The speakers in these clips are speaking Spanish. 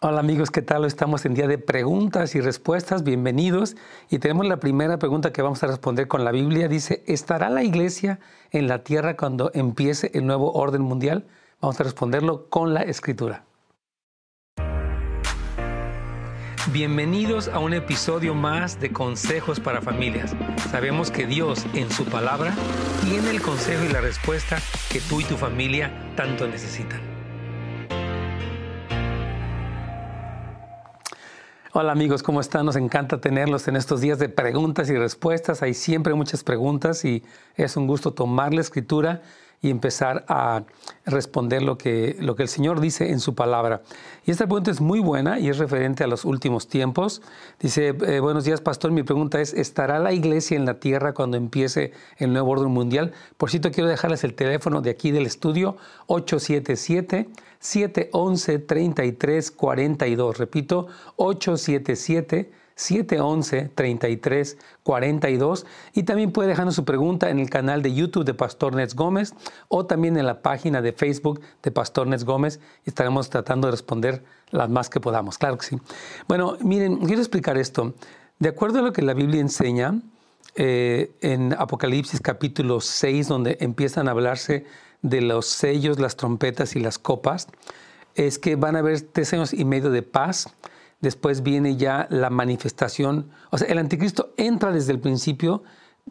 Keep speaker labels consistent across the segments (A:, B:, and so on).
A: Hola amigos, ¿qué tal? Estamos en día de preguntas y respuestas. Bienvenidos. Y tenemos la primera pregunta que vamos a responder con la Biblia. Dice, ¿estará la iglesia en la tierra cuando empiece el nuevo orden mundial? Vamos a responderlo con la escritura. Bienvenidos a un episodio más de Consejos para Familias. Sabemos que Dios en su palabra tiene el consejo y la respuesta que tú y tu familia tanto necesitan. Hola amigos, ¿cómo están? Nos encanta tenerlos en estos días de preguntas y respuestas. Hay siempre muchas preguntas y es un gusto tomar la escritura y empezar a responder lo que, lo que el Señor dice en su palabra. Y esta pregunta es muy buena y es referente a los últimos tiempos. Dice, eh, buenos días, pastor. Mi pregunta es, ¿estará la iglesia en la tierra cuando empiece el nuevo orden mundial? Por cierto, quiero dejarles el teléfono de aquí del estudio, 877. 711-3342. Repito, 877 711-3342 y también puede dejarnos su pregunta en el canal de YouTube de Pastor Nets Gómez o también en la página de Facebook de Pastor Nets Gómez estaremos tratando de responder las más que podamos. Claro que sí. Bueno, miren, quiero explicar esto. De acuerdo a lo que la Biblia enseña eh, en Apocalipsis capítulo 6, donde empiezan a hablarse de los sellos, las trompetas y las copas, es que van a haber tres años y medio de paz después viene ya la manifestación. O sea, el anticristo entra desde el principio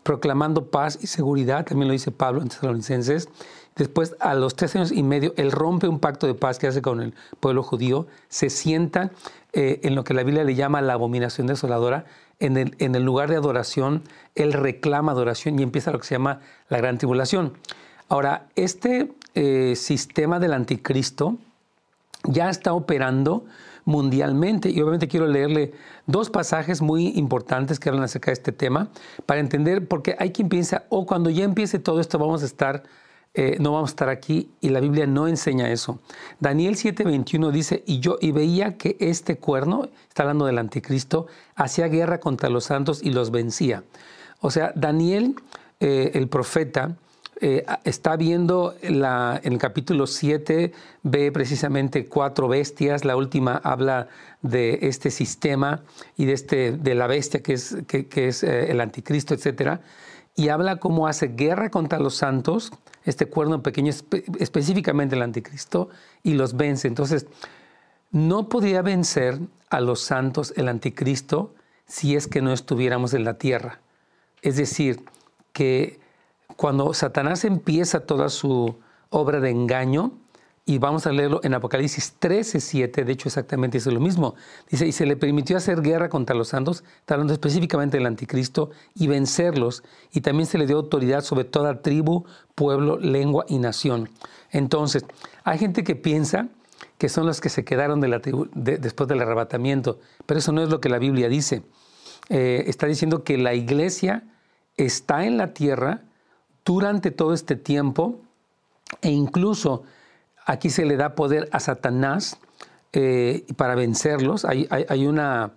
A: proclamando paz y seguridad, también lo dice Pablo en Tesalonicenses. Después, a los tres años y medio, él rompe un pacto de paz que hace con el pueblo judío, se sienta eh, en lo que la Biblia le llama la abominación desoladora, en el, en el lugar de adoración, él reclama adoración y empieza lo que se llama la gran tribulación. Ahora, este eh, sistema del anticristo ya está operando mundialmente. Y obviamente quiero leerle dos pasajes muy importantes que hablan acerca de este tema para entender, porque hay quien piensa, o oh, cuando ya empiece todo esto vamos a estar, eh, no vamos a estar aquí, y la Biblia no enseña eso. Daniel 7:21 dice, y yo y veía que este cuerno, está hablando del anticristo, hacía guerra contra los santos y los vencía. O sea, Daniel, eh, el profeta, eh, está viendo en el capítulo 7, ve precisamente cuatro bestias, la última habla de este sistema y de, este, de la bestia que es, que, es eh, el anticristo, etc. Y habla cómo hace guerra contra los santos, este cuerno pequeño, específicamente el anticristo, y los vence. Entonces, no podría vencer a los santos el anticristo si es que no estuviéramos en la tierra. Es decir, que cuando Satanás empieza toda su obra de engaño, y vamos a leerlo en Apocalipsis 13, 7, de hecho exactamente dice lo mismo. Dice, y se le permitió hacer guerra contra los santos, hablando específicamente del anticristo, y vencerlos, y también se le dio autoridad sobre toda tribu, pueblo, lengua y nación. Entonces, hay gente que piensa que son los que se quedaron después del arrebatamiento, pero eso no es lo que la Biblia dice. Eh, está diciendo que la iglesia está en la tierra, durante todo este tiempo e incluso aquí se le da poder a Satanás eh, para vencerlos. Hay, hay, una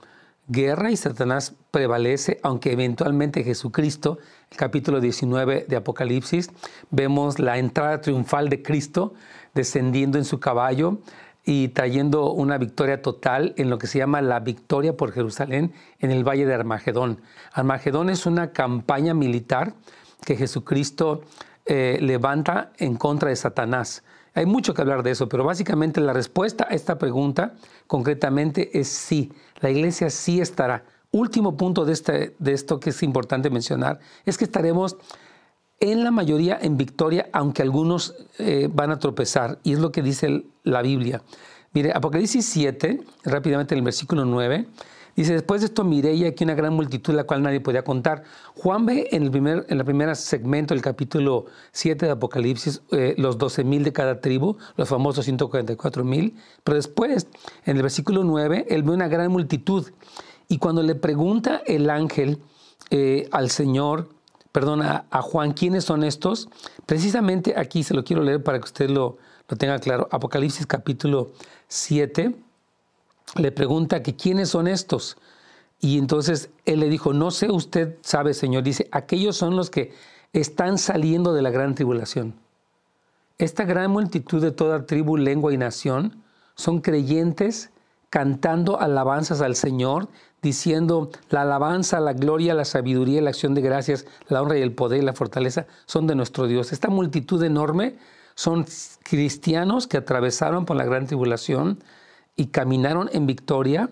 A: guerra y Satanás prevalece, aunque eventualmente Jesucristo, el capítulo 19 de Apocalipsis, vemos la entrada triunfal de Cristo descendiendo en su caballo y trayendo una victoria total en lo que se llama la victoria por Jerusalén en el valle de Armagedón. Armagedón es una campaña militar que Jesucristo eh, levanta en contra de Satanás. Hay mucho que hablar de eso, pero básicamente la respuesta a esta pregunta concretamente es sí. La iglesia sí estará. Último punto de, este, de esto que es importante mencionar es que estaremos en la mayoría en victoria, aunque algunos eh, van a tropezar. Y es lo que dice la Biblia. Mire, Apocalipsis 7, rápidamente en el versículo 9, Dice, después de esto miré y aquí una gran multitud la cual nadie podía contar. Juan ve en el primer, en primer segmento del capítulo 7 de Apocalipsis eh, los 12 mil de cada tribu, los famosos 144 mil, pero después, en el versículo 9, él ve una gran multitud. Y cuando le pregunta el ángel eh, al Señor, perdón, a, Juan, ¿quiénes son estos? Precisamente aquí se lo quiero leer para que usted lo, lo tenga claro. Apocalipsis capítulo 7 le pregunta que quiénes son estos. Y entonces él le dijo, no sé, usted sabe, Señor, dice, aquellos son los que están saliendo de la gran tribulación. Esta gran multitud de toda tribu, lengua y nación son creyentes cantando alabanzas al Señor, diciendo la alabanza, la gloria, la sabiduría, la acción de gracias, la honra y el poder y la fortaleza son de nuestro Dios. Esta multitud enorme son cristianos que atravesaron por la gran tribulación y caminaron en victoria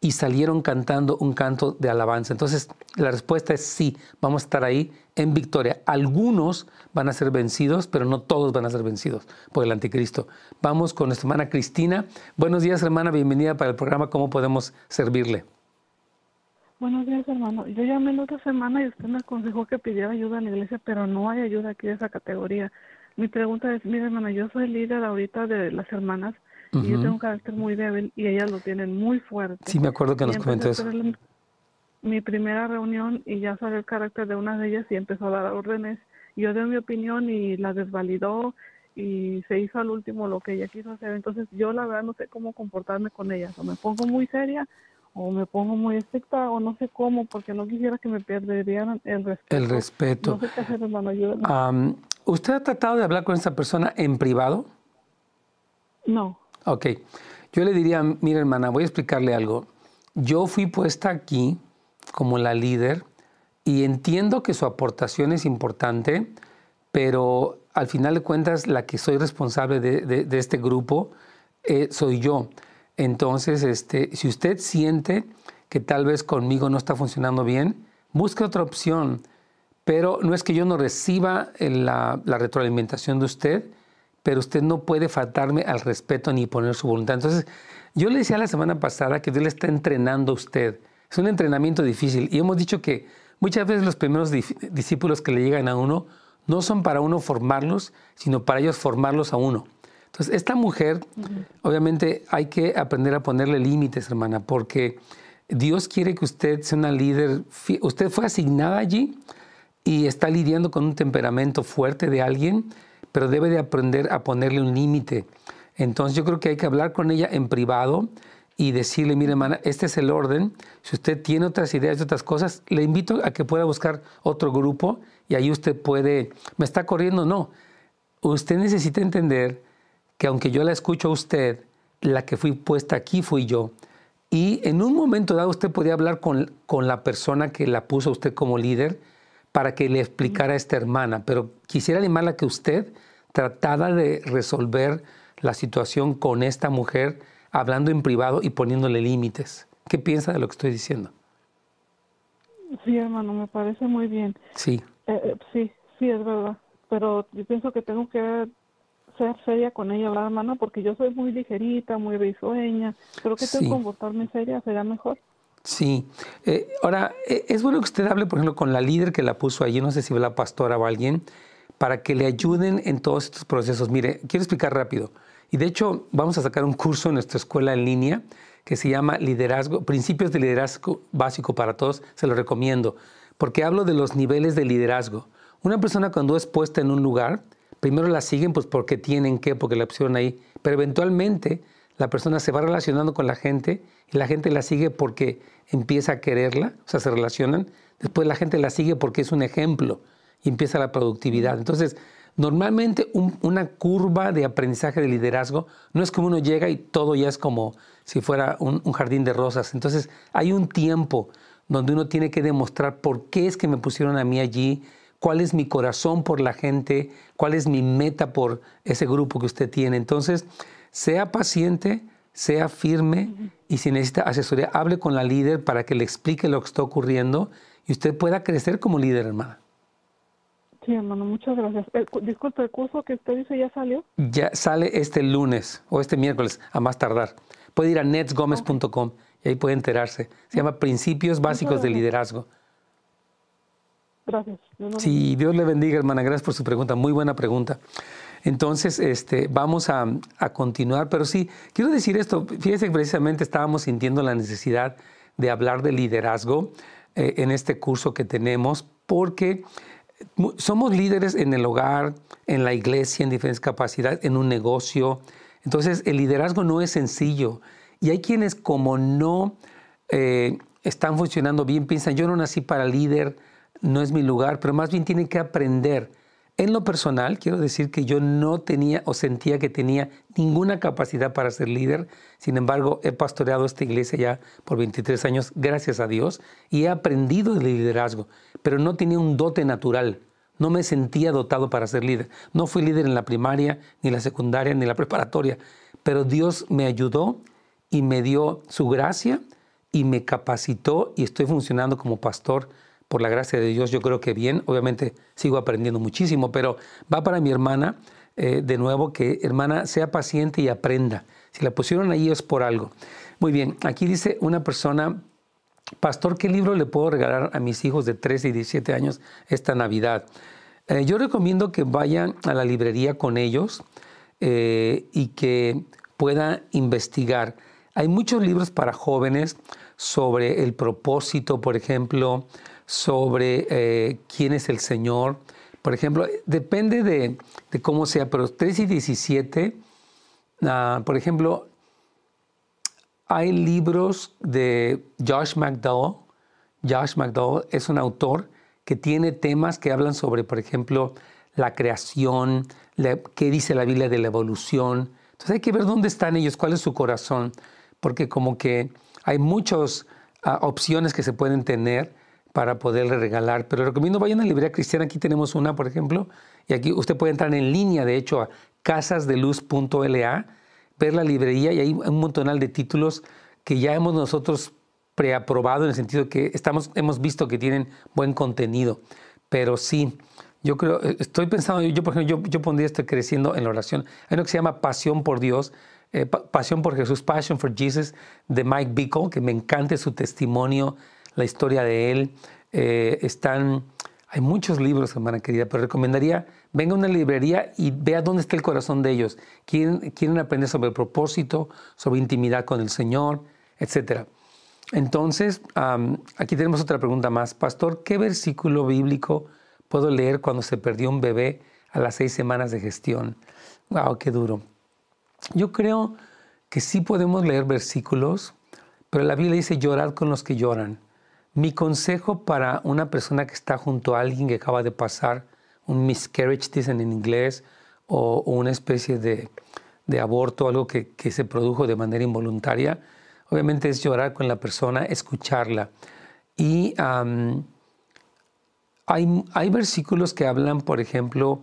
A: y salieron cantando un canto de alabanza. Entonces, la respuesta es sí, vamos a estar ahí en victoria. Algunos van a ser vencidos, pero no todos van a ser vencidos por el anticristo. Vamos con nuestra hermana Cristina. Buenos días, hermana, bienvenida para el programa ¿Cómo podemos servirle?
B: Buenos días, hermano. Yo llamé la otra semana y usted me aconsejó que pidiera ayuda a la iglesia, pero no hay ayuda aquí de esa categoría. Mi pregunta es, mire, hermana, yo soy líder ahorita de las hermanas y yo tengo un carácter muy débil y ellas lo tienen muy fuerte.
A: Sí, me acuerdo que nos comentó eso.
B: Mi primera reunión y ya salió el carácter de una de ellas y empezó a dar órdenes. Yo di mi opinión y la desvalidó y se hizo al último lo que ella quiso hacer. Entonces yo la verdad no sé cómo comportarme con ellas. O me pongo muy seria o me pongo muy estricta o no sé cómo porque no quisiera que me perdieran el respeto.
A: El respeto.
B: No sé qué hacer, hermano.
A: ¿Usted ha tratado de hablar con esa persona en privado?
B: No.
A: Ok. Yo le diría, mira hermana, voy a explicarle algo. Yo fui puesta aquí como la líder y entiendo que su aportación es importante, pero al final de cuentas la que soy responsable de, este grupo eh, soy yo. Entonces, este, si usted siente que tal vez conmigo no está funcionando bien, busque otra opción pero no es que yo no reciba la, retroalimentación de usted, pero usted no puede faltarme al respeto ni poner su voluntad. Entonces, yo le decía la semana pasada que Dios le está entrenando a usted. Es un entrenamiento difícil y hemos dicho que muchas veces los primeros discípulos que le llegan a uno no son para uno formarlos, sino para ellos formarlos a uno. Entonces, esta mujer, obviamente hay que aprender a ponerle límites, hermana, porque Dios quiere que usted sea una líder. Usted fue asignada allí y está lidiando con un temperamento fuerte de alguien, pero debe de aprender a ponerle un límite. Entonces yo creo que hay que hablar con ella en privado y decirle, mire hermana, este es el orden. Si usted tiene otras ideas de otras cosas, le invito a que pueda buscar otro grupo y ahí usted puede, ¿me está corriendo? No. Usted necesita entender que aunque yo la escucho a usted, la que fui puesta aquí fui yo. Y en un momento dado usted podía hablar con, con la persona que la puso a usted como líder para que le explicara a esta hermana, pero quisiera animarla que usted tratara de resolver la situación con esta mujer hablando en privado y poniéndole límites. ¿Qué piensa de lo que estoy diciendo?
B: Sí, hermano, me parece muy bien.
A: Sí.
B: Eh, eh, sí, sí, es verdad. Pero yo pienso que tengo que ser seria con ella, ¿verdad, hermano? Porque yo soy muy ligerita, muy risueña. Creo que tengo que comportarme seria, será mejor.
A: Sí. Eh, ahora, eh, es bueno que usted hable, por ejemplo, con la líder que la puso allí, no sé si fue la pastora o alguien, para que le ayuden en todos estos procesos. Mire, quiero explicar rápido. Y de hecho, vamos a sacar un curso en nuestra escuela en línea que se llama Liderazgo, Principios de Liderazgo Básico para Todos. Se lo recomiendo, porque hablo de los niveles de liderazgo. Una persona cuando es puesta en un lugar, primero la siguen pues porque tienen que, porque la pusieron ahí, pero eventualmente la persona se va relacionando con la gente y la gente la sigue porque empieza a quererla, o sea, se relacionan. Después la gente la sigue porque es un ejemplo y empieza la productividad. Entonces, normalmente una curva de aprendizaje de liderazgo no es como uno llega y todo ya es como si fuera un, jardín de rosas. Entonces, hay un tiempo donde uno tiene que demostrar por qué es que me pusieron a mí allí, cuál es mi corazón por la gente, cuál es mi meta por ese grupo que usted tiene. Entonces, sea paciente, sea firme y si necesita asesoría, hable con la líder para que le explique lo que está ocurriendo y usted pueda crecer como líder, hermana.
B: Sí, hermano, muchas gracias. disculpe, ¿el curso que usted dice ya salió?
A: Ya sale este lunes o este miércoles, a más tardar. Puede ir a netsgomez.com y ahí puede enterarse. Se llama Principios Básicos de Liderazgo.
B: Gracias.
A: Sí, Dios le bendiga, hermana. Gracias por su pregunta. Muy buena pregunta. Entonces, este, vamos a, continuar, pero sí, quiero decir esto, fíjese que precisamente estábamos sintiendo la necesidad de hablar de liderazgo eh, en este curso que tenemos, porque somos líderes en el hogar, en la iglesia, en diferentes capacidades, en un negocio. Entonces, el liderazgo no es sencillo. Y hay quienes como no eh, están funcionando bien, piensan, yo no nací para líder, no es mi lugar, pero más bien tienen que aprender En lo personal, quiero decir que yo no tenía o sentía que tenía ninguna capacidad para ser líder. Sin embargo, he pastoreado esta iglesia ya por 23 años, gracias a Dios, y he aprendido de liderazgo, pero no tenía un dote natural. No me sentía dotado para ser líder. No fui líder en la primaria, ni la secundaria, ni la preparatoria, pero Dios me ayudó y me dio su gracia y me capacitó y estoy funcionando como pastor por la gracia de Dios, yo creo que bien. Obviamente sigo aprendiendo muchísimo, pero va para mi hermana, eh, de nuevo, que hermana sea paciente y aprenda. Si la pusieron ahí es por algo. Muy bien, aquí dice una persona, pastor, ¿qué libro le puedo regalar a mis hijos de 13 y 17 años esta Navidad? Eh, yo recomiendo que vayan a la librería con ellos eh, y que pueda investigar. Hay muchos libros para jóvenes sobre el propósito, por ejemplo, sobre eh, quién es el Señor. Por ejemplo, depende de, cómo sea, pero 3 y 17, ah, por ejemplo, hay libros de Josh McDowell. Josh McDowell es un autor que tiene temas que hablan sobre, por ejemplo, la creación, qué dice la Biblia de la evolución. Entonces hay que ver dónde están ellos, cuál es su corazón, porque como que hay muchas ah, opciones que se pueden tener para poderle regalar. Pero recomiendo vayan a la librería cristiana. Aquí tenemos una, por ejemplo, y aquí usted puede entrar en línea, de hecho, a casasdeluz.la, ver la librería y hay un montonal de títulos que ya hemos nosotros preaprobado en el sentido que estamos, hemos visto que tienen buen contenido. Pero sí, yo creo, eh, estoy pensando, yo por ejemplo, yo, yo pondría esto creciendo en la oración. Hay uno que se llama Pasión por Dios, eh, Pasión por Jesús, Passion for Jesus, de Mike Bickle, que me encanta su testimonio la historia de él. Eh, están, hay muchos libros, hermana querida, pero recomendaría, venga a una librería y vea dónde está el corazón de ellos. Quieren, quieren aprender sobre el propósito, sobre intimidad con el Señor, etc. Entonces, aquí tenemos otra pregunta más. Pastor, ¿qué versículo bíblico puedo leer cuando se perdió un bebé a las seis semanas de gestión? ¡Wow, qué duro! Yo creo que sí podemos leer versículos, pero la Biblia dice llorad con los que lloran. Mi consejo para una persona que está junto a alguien que acaba de pasar un miscarriage, dicen en inglés, o, una especie de, aborto, algo que, se produjo de manera involuntaria, obviamente es llorar con la persona, escucharla. Y hay, hay versículos que hablan, por ejemplo,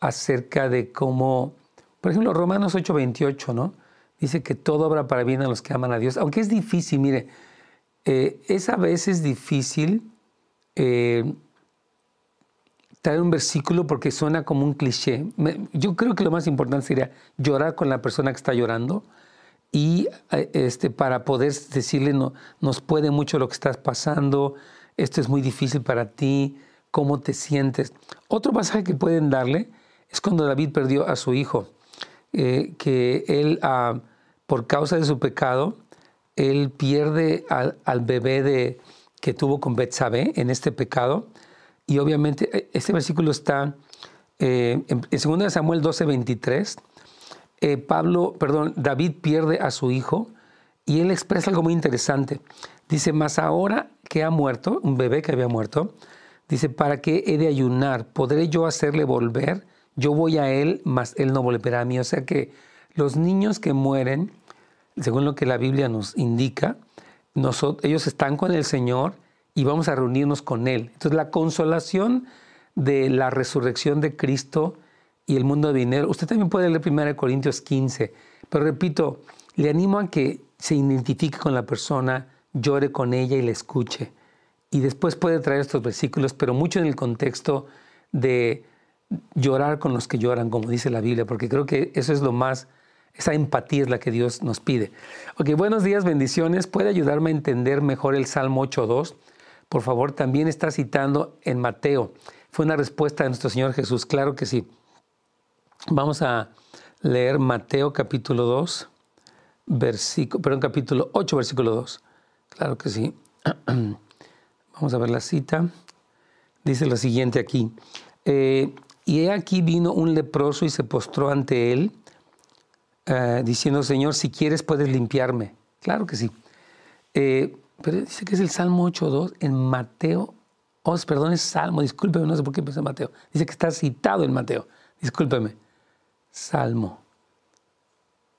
A: acerca de cómo, por ejemplo, Romanos 8:28, ¿no? Dice que todo obra para bien a los que aman a Dios, aunque es difícil, mire, eh, es a veces difícil eh, traer un versículo porque suena como un cliché. yo creo que lo más importante sería llorar con la persona que está llorando y eh, este, para poder decirle, no, nos puede mucho lo que estás pasando, esto es muy difícil para ti, cómo te sientes. Otro pasaje que pueden darle es cuando David perdió a su hijo, que él, ah, por causa de su pecado, él pierde al, bebé de, que tuvo con Betsabé en este pecado. Y obviamente e, este versículo está eh, en, 2 Samuel 12, 23. Eh, Pablo, perdón, David pierde a su hijo y él expresa algo muy interesante. Dice, más ahora que ha muerto, un bebé que había muerto, dice, ¿para qué he de ayunar? ¿Podré yo hacerle volver? Yo voy a él, mas él no volverá a mí. O sea que los niños que mueren según lo que la Biblia nos indica, ellos están con el Señor y vamos a reunirnos con Él. Entonces la consolación de la resurrección de Cristo y el mundo de dinero, usted también puede leer 1 Corintios 15, pero repito, le animo a que se identifique con la persona, llore con ella y la escuche. Y después puede traer estos versículos, pero mucho en el contexto de llorar con los que lloran, como dice la Biblia, porque creo que eso es lo más esa empatía es la que Dios nos pide. Ok, buenos días, bendiciones. ¿Puede ayudarme a entender mejor el Salmo 8.2? Por favor, también está citando en Mateo. Fue una respuesta de nuestro Señor Jesús. Claro que sí. Vamos a leer Mateo capítulo 2, versículo, perdón, capítulo 8, versículo 2. Claro que sí. Vamos a ver la cita. Dice lo siguiente aquí. Eh, y he aquí vino un leproso y se postró ante él eh, diciendo, Señor, si quieres puedes limpiarme. Claro que sí. Eh, pero dice que es el Salmo 8.2 en Mateo Oh, perdón, es Salmo, discúlpeme, no sé por qué pensé en Mateo. Dice que está citado en Mateo. Discúlpeme. Salmo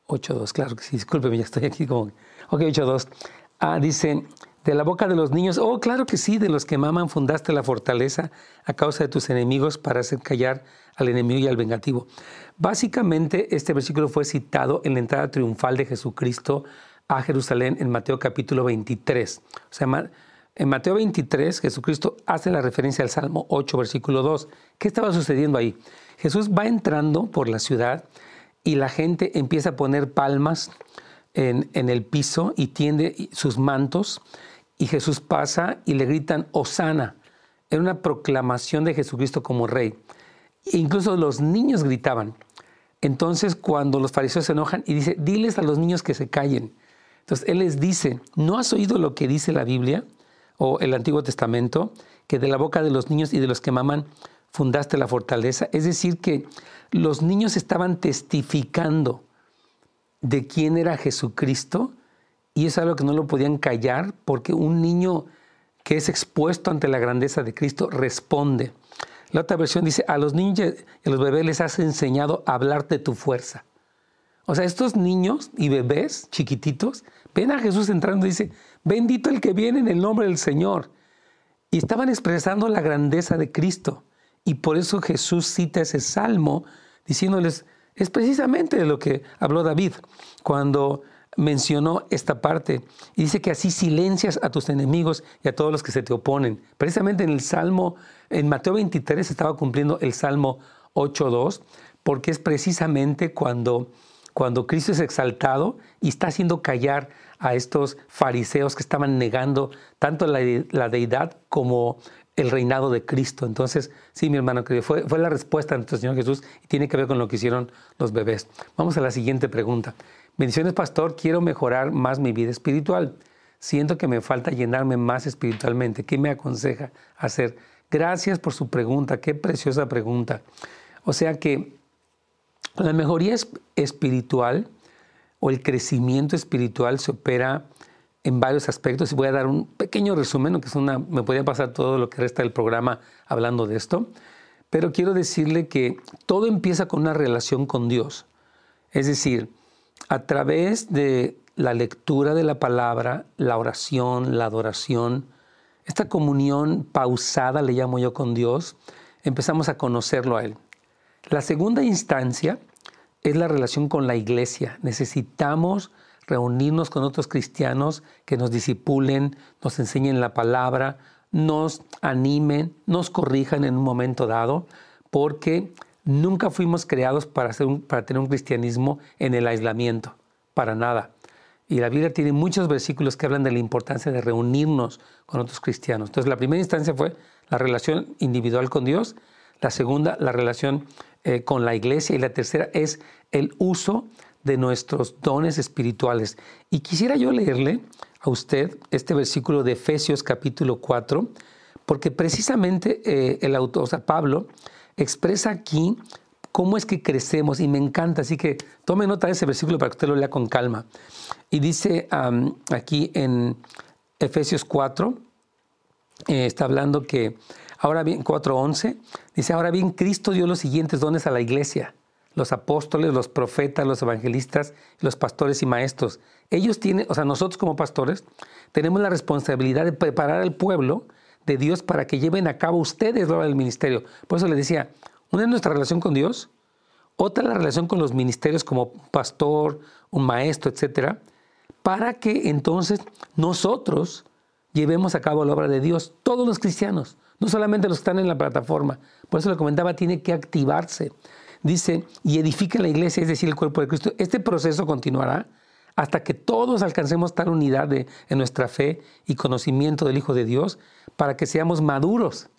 A: 8.2, claro que sí, discúlpeme, ya estoy aquí como... Ok, 8.2. Ah, dice, de la boca de los niños, oh, claro que sí, de los que maman fundaste la fortaleza a causa de tus enemigos para hacer callar al enemigo y al vengativo. Básicamente, este versículo fue citado en la entrada triunfal de Jesucristo a Jerusalén en Mateo capítulo 23. O sea, en Mateo 23, Jesucristo hace la referencia al Salmo 8, versículo 2. ¿Qué estaba sucediendo ahí? Jesús va entrando por la ciudad y la gente empieza a poner palmas en, el piso y tiende sus mantos y Jesús pasa y le gritan Osana. Era una proclamación de Jesucristo como rey. E incluso los niños gritaban. Entonces cuando los fariseos se enojan y dice, diles a los niños que se callen. Entonces él les dice, ¿no has oído lo que dice la Biblia? o el Antiguo Testamento, que de la boca de los niños y de los que maman fundaste la fortaleza. Es decir, que los niños estaban testificando de quién era Jesucristo y es algo que no lo podían callar porque un niño que es expuesto ante la grandeza de Cristo responde. La otra versión dice, a los niños y a los bebés les has enseñado a hablar de tu fuerza. O sea, estos niños y bebés chiquititos ven a Jesús entrando y dice, bendito el que viene en el nombre del Señor. Y estaban expresando la grandeza de Cristo. Y por eso Jesús cita ese salmo diciéndoles, es precisamente de lo que habló David cuando mencionó esta parte. Y dice que así silencias a tus enemigos y a todos los que se te oponen. Precisamente en el Salmo, en Mateo 23 estaba cumpliendo el Salmo 8.2, porque es precisamente cuando, cuando Cristo es exaltado y está haciendo callar a estos fariseos que estaban negando tanto la, deidad como el reinado de Cristo. Entonces, sí, mi hermano fue, fue la respuesta de nuestro Señor Jesús y tiene que ver con lo que hicieron los bebés. Vamos a la siguiente pregunta. Bendiciones, pastor, quiero mejorar más mi vida espiritual. Siento que me falta llenarme más espiritualmente. ¿Qué me aconseja hacer? Gracias por su pregunta, qué preciosa pregunta. O sea que la mejoría espiritual o el crecimiento espiritual se opera en varios aspectos y voy a dar un pequeño resumen, que es una, me podría pasar todo lo que resta del programa hablando de esto, pero quiero decirle que todo empieza con una relación con Dios. Es decir, a través de la lectura de la palabra, la oración, la adoración, esta comunión pausada, le llamo yo con Dios, empezamos a conocerlo a Él. La segunda instancia es la relación con la iglesia. Necesitamos reunirnos con otros cristianos que nos disipulen, nos enseñen la palabra, nos animen, nos corrijan en un momento dado, porque nunca fuimos creados para, tener un cristianismo en el aislamiento, para nada. Y la Biblia tiene muchos versículos que hablan de la importancia de reunirnos con otros cristianos. Entonces, la primera instancia fue la relación individual con Dios, la segunda, la relación eh, con la iglesia y la tercera es el uso de nuestros dones espirituales. Y quisiera yo leerle a usted este versículo de Efesios capítulo 4, porque precisamente eh, el autor, o sea, Pablo, expresa aquí cómo es que crecemos y me encanta, así que tome nota de ese versículo para que usted lo lea con calma. Y dice aquí en Efesios 4, eh, está hablando que Ahora bien, 4.11 dice, ahora bien, Cristo dio los siguientes dones a la iglesia, los apóstoles, los profetas, los evangelistas, los pastores y maestros. Ellos tienen, o sea, nosotros como pastores, tenemos la responsabilidad de preparar al pueblo de Dios para que lleven a cabo ustedes la obra del ministerio. Por eso le decía, una es nuestra relación con Dios, otra la relación con los ministerios como pastor, un maestro, etcétera, para que entonces nosotros llevemos a cabo la obra de Dios, todos los cristianos no solamente los que están en la plataforma. Por eso lo comentaba, tiene que activarse. Dice, y edifica la iglesia, es decir, el cuerpo de Cristo. Este proceso continuará hasta que todos alcancemos tal unidad en nuestra fe y conocimiento del Hijo de Dios para que seamos maduros,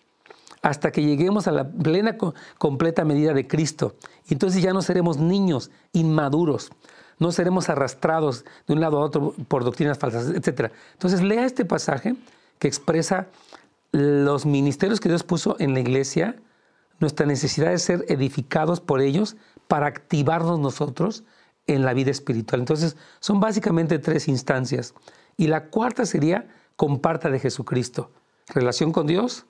A: hasta que lleguemos a la plena, completa medida de Cristo. Entonces ya no seremos niños inmaduros, no seremos arrastrados de un lado a otro por doctrinas falsas, etc. Entonces lea este pasaje que expresa los ministerios que Dios puso en la iglesia, nuestra necesidad de ser edificados por ellos para activarnos nosotros en la vida espiritual. Entonces, son básicamente tres instancias. Y la cuarta sería comparta de Jesucristo. Relación con Dios,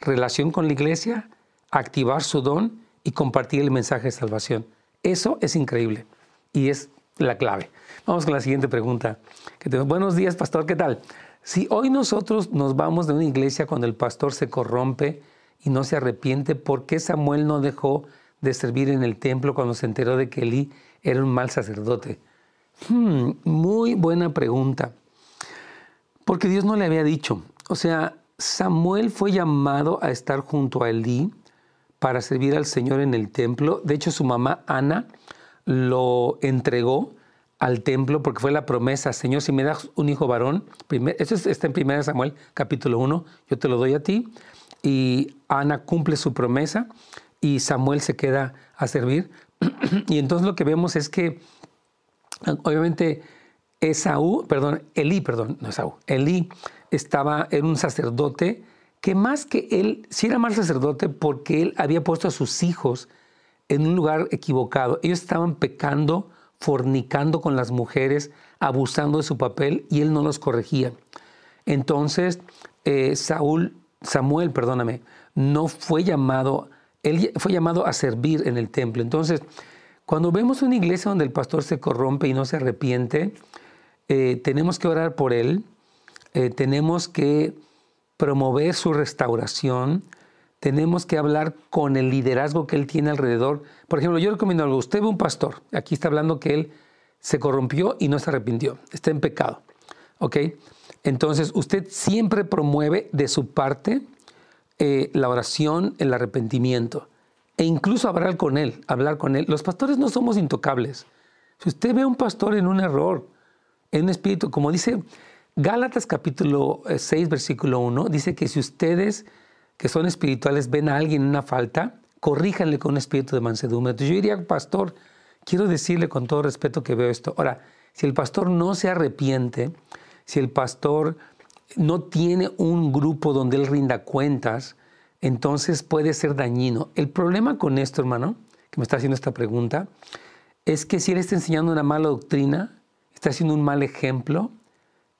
A: relación con la iglesia, activar su don y compartir el mensaje de salvación. Eso es increíble y es la clave. Vamos con la siguiente pregunta. Buenos días, pastor, ¿qué tal? Si hoy nosotros nos vamos de una iglesia cuando el pastor se corrompe y no se arrepiente, ¿por qué Samuel no dejó de servir en el templo cuando se enteró de que Elí era un mal sacerdote? Hmm, muy buena pregunta. Porque Dios no le había dicho. O sea, Samuel fue llamado a estar junto a Elí para servir al Señor en el templo. De hecho, su mamá Ana lo entregó al templo porque fue la promesa, Señor, si me das un hijo varón, eso está en 1 Samuel capítulo 1, yo te lo doy a ti, y Ana cumple su promesa y Samuel se queda a servir. y entonces lo que vemos es que, obviamente, Esaú, perdón, Elí, perdón, no Esaú, Elí estaba, era un sacerdote que más que él, si era mal sacerdote porque él había puesto a sus hijos en un lugar equivocado. Ellos estaban pecando, fornicando con las mujeres, abusando de su papel y él no los corregía. Entonces, eh, Saúl, Samuel, perdóname, no fue llamado, él fue llamado a servir en el templo. Entonces, cuando vemos una iglesia donde el pastor se corrompe y no se arrepiente, eh, tenemos que orar por él, eh, tenemos que promover su restauración, tenemos que hablar con el liderazgo que él tiene alrededor. Por ejemplo, yo recomiendo algo. Usted ve un pastor, aquí está hablando que él se corrompió y no se arrepintió, está en pecado. ¿Ok? Entonces, usted siempre promueve de su parte eh, la oración, el arrepentimiento e incluso hablar con él, hablar con él. Los pastores no somos intocables. Si usted ve a un pastor en un error, en un espíritu, como dice Gálatas capítulo 6, eh, versículo 1, dice que si ustedes que son espirituales ven a alguien en una falta, corríjanle con un espíritu de mansedumbre. Entonces yo diría, pastor, quiero decirle con todo respeto que veo esto. Ahora, si el pastor no se arrepiente, si el pastor no tiene un grupo donde él rinda cuentas, entonces puede ser dañino. El problema con esto, hermano, que me está haciendo esta pregunta, es que si él está enseñando una mala doctrina, está haciendo un mal ejemplo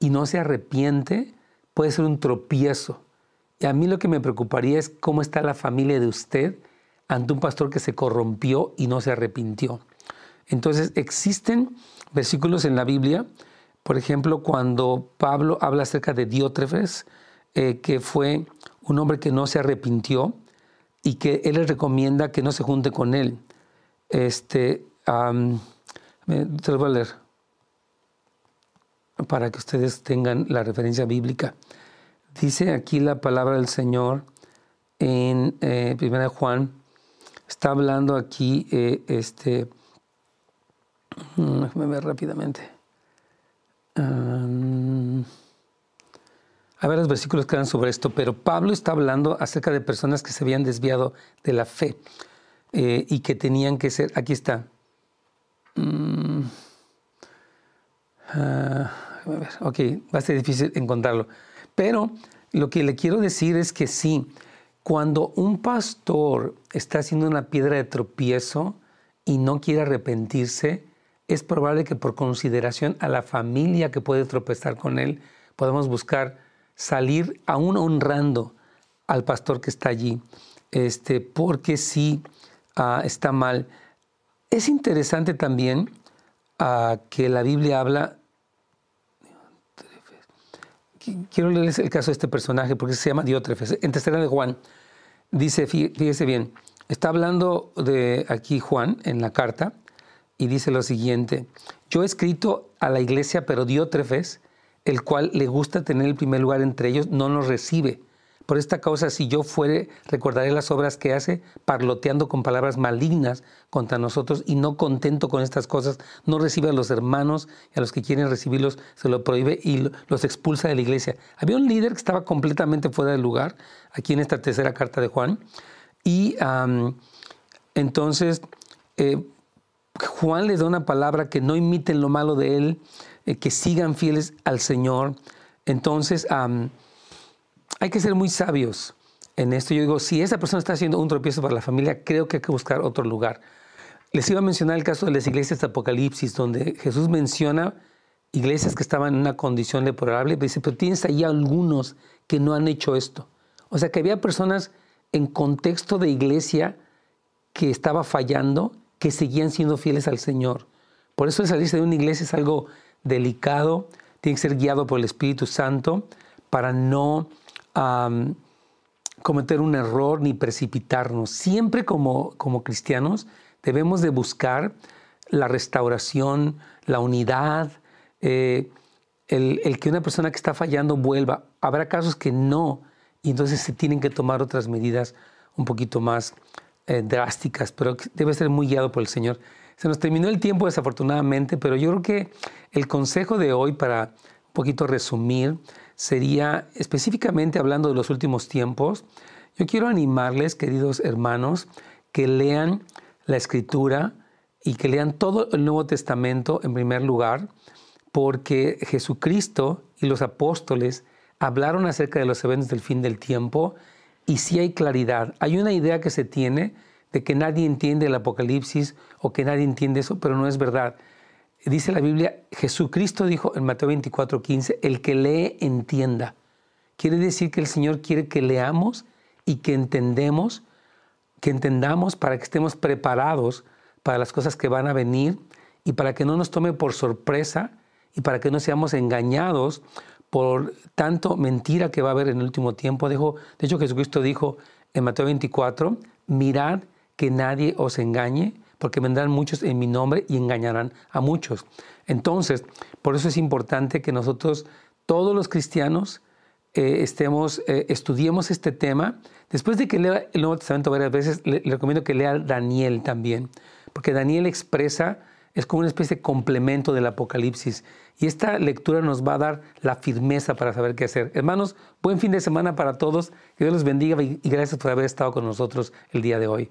A: y no se arrepiente, puede ser un tropiezo y a mí lo que me preocuparía es cómo está la familia de usted ante un pastor que se corrompió y no se arrepintió. Entonces, existen versículos en la Biblia, por ejemplo, cuando Pablo habla acerca de Diótrefes, eh, que fue un hombre que no se arrepintió y que él le recomienda que no se junte con él. Este, te lo voy a leer para que ustedes tengan la referencia bíblica. Dice aquí la palabra del Señor en eh, Primera Juan, está hablando aquí, eh, este, mm, déjame ver rápidamente. Um, hay varios versículos que hablan sobre esto, pero Pablo está hablando acerca de personas que se habían desviado de la fe eh, y que tenían que ser, aquí está. Ver, ok, va a ser difícil encontrarlo. Pero lo que le quiero decir es que sí, cuando un pastor está haciendo una piedra de tropiezo y no quiere arrepentirse, es probable que por consideración a la familia que puede tropezar con él, podamos buscar salir aún honrando al pastor que está allí, este, porque sí ah, está mal. Es interesante también ah, que la Biblia habla quiero leerles el caso de este personaje porque se llama Diótrefes. En tercera de Juan, dice, fíjese bien, está hablando de aquí Juan en la carta y dice lo siguiente, yo he escrito a la iglesia, pero Diótrefes, el cual le gusta tener el primer lugar entre ellos, no nos recibe. Por esta causa, si yo fuere, recordaré las obras que hace, parloteando con palabras malignas contra nosotros y no contento con estas cosas, no recibe a los hermanos y a los que quieren recibirlos, se lo prohíbe y los expulsa de la iglesia. Había un líder que estaba completamente fuera del lugar, aquí en esta tercera carta de Juan, y entonces eh, Juan le da una palabra que no imiten lo malo de él, eh, que sigan fieles al Señor. Entonces, hay que ser muy sabios en esto. Yo digo, si esa persona está haciendo un tropiezo para la familia, creo que hay que buscar otro lugar. Les iba a mencionar el caso de las iglesias de Apocalipsis, donde Jesús menciona iglesias que estaban en una condición deplorable, pero dice, pero tienes ahí algunos que no han hecho esto. O sea que había personas en contexto de iglesia que estaba fallando, que seguían siendo fieles al Señor. Por eso el salirse de una iglesia es algo delicado, tiene que ser guiado por el Espíritu Santo para no cometer un error ni precipitarnos. Siempre como, como cristianos debemos de buscar la restauración, la unidad, eh, el, que una persona que está fallando vuelva. Habrá casos que no, y entonces se tienen que tomar otras medidas un poquito más eh, drásticas, pero debe ser muy guiado por el Señor. Se nos terminó el tiempo desafortunadamente, pero yo creo que el consejo de hoy, para un poquito resumir, sería específicamente hablando de los últimos tiempos. Yo quiero animarles, queridos hermanos, que lean la escritura y que lean todo el Nuevo Testamento en primer lugar, porque Jesucristo y los apóstoles hablaron acerca de los eventos del fin del tiempo y si hay claridad. Hay una idea que se tiene de que nadie entiende el Apocalipsis o que nadie entiende eso, pero no es verdad. Dice la Biblia, Jesucristo dijo en Mateo 24, 15, el que lee entienda. Quiere decir que el Señor quiere que leamos y que entendemos, que entendamos para que estemos preparados para las cosas que van a venir y para que no nos tome por sorpresa y para que no seamos engañados por tanto mentira que va a haber en el último tiempo. de hecho, Jesucristo dijo en Mateo 24, mirad que nadie os engañe, porque vendrán muchos en mi nombre y engañarán a muchos. Entonces, por eso es importante que nosotros, todos los cristianos, eh, estemos, eh, estudiemos este tema. Después de que lea el Nuevo Testamento varias veces, le recomiendo que lea Daniel también, porque Daniel expresa es como una especie de complemento del Apocalipsis. Y esta lectura nos va a dar la firmeza para saber qué hacer. Hermanos, buen fin de semana para todos. Que Dios los bendiga y gracias por haber estado con nosotros el día de hoy.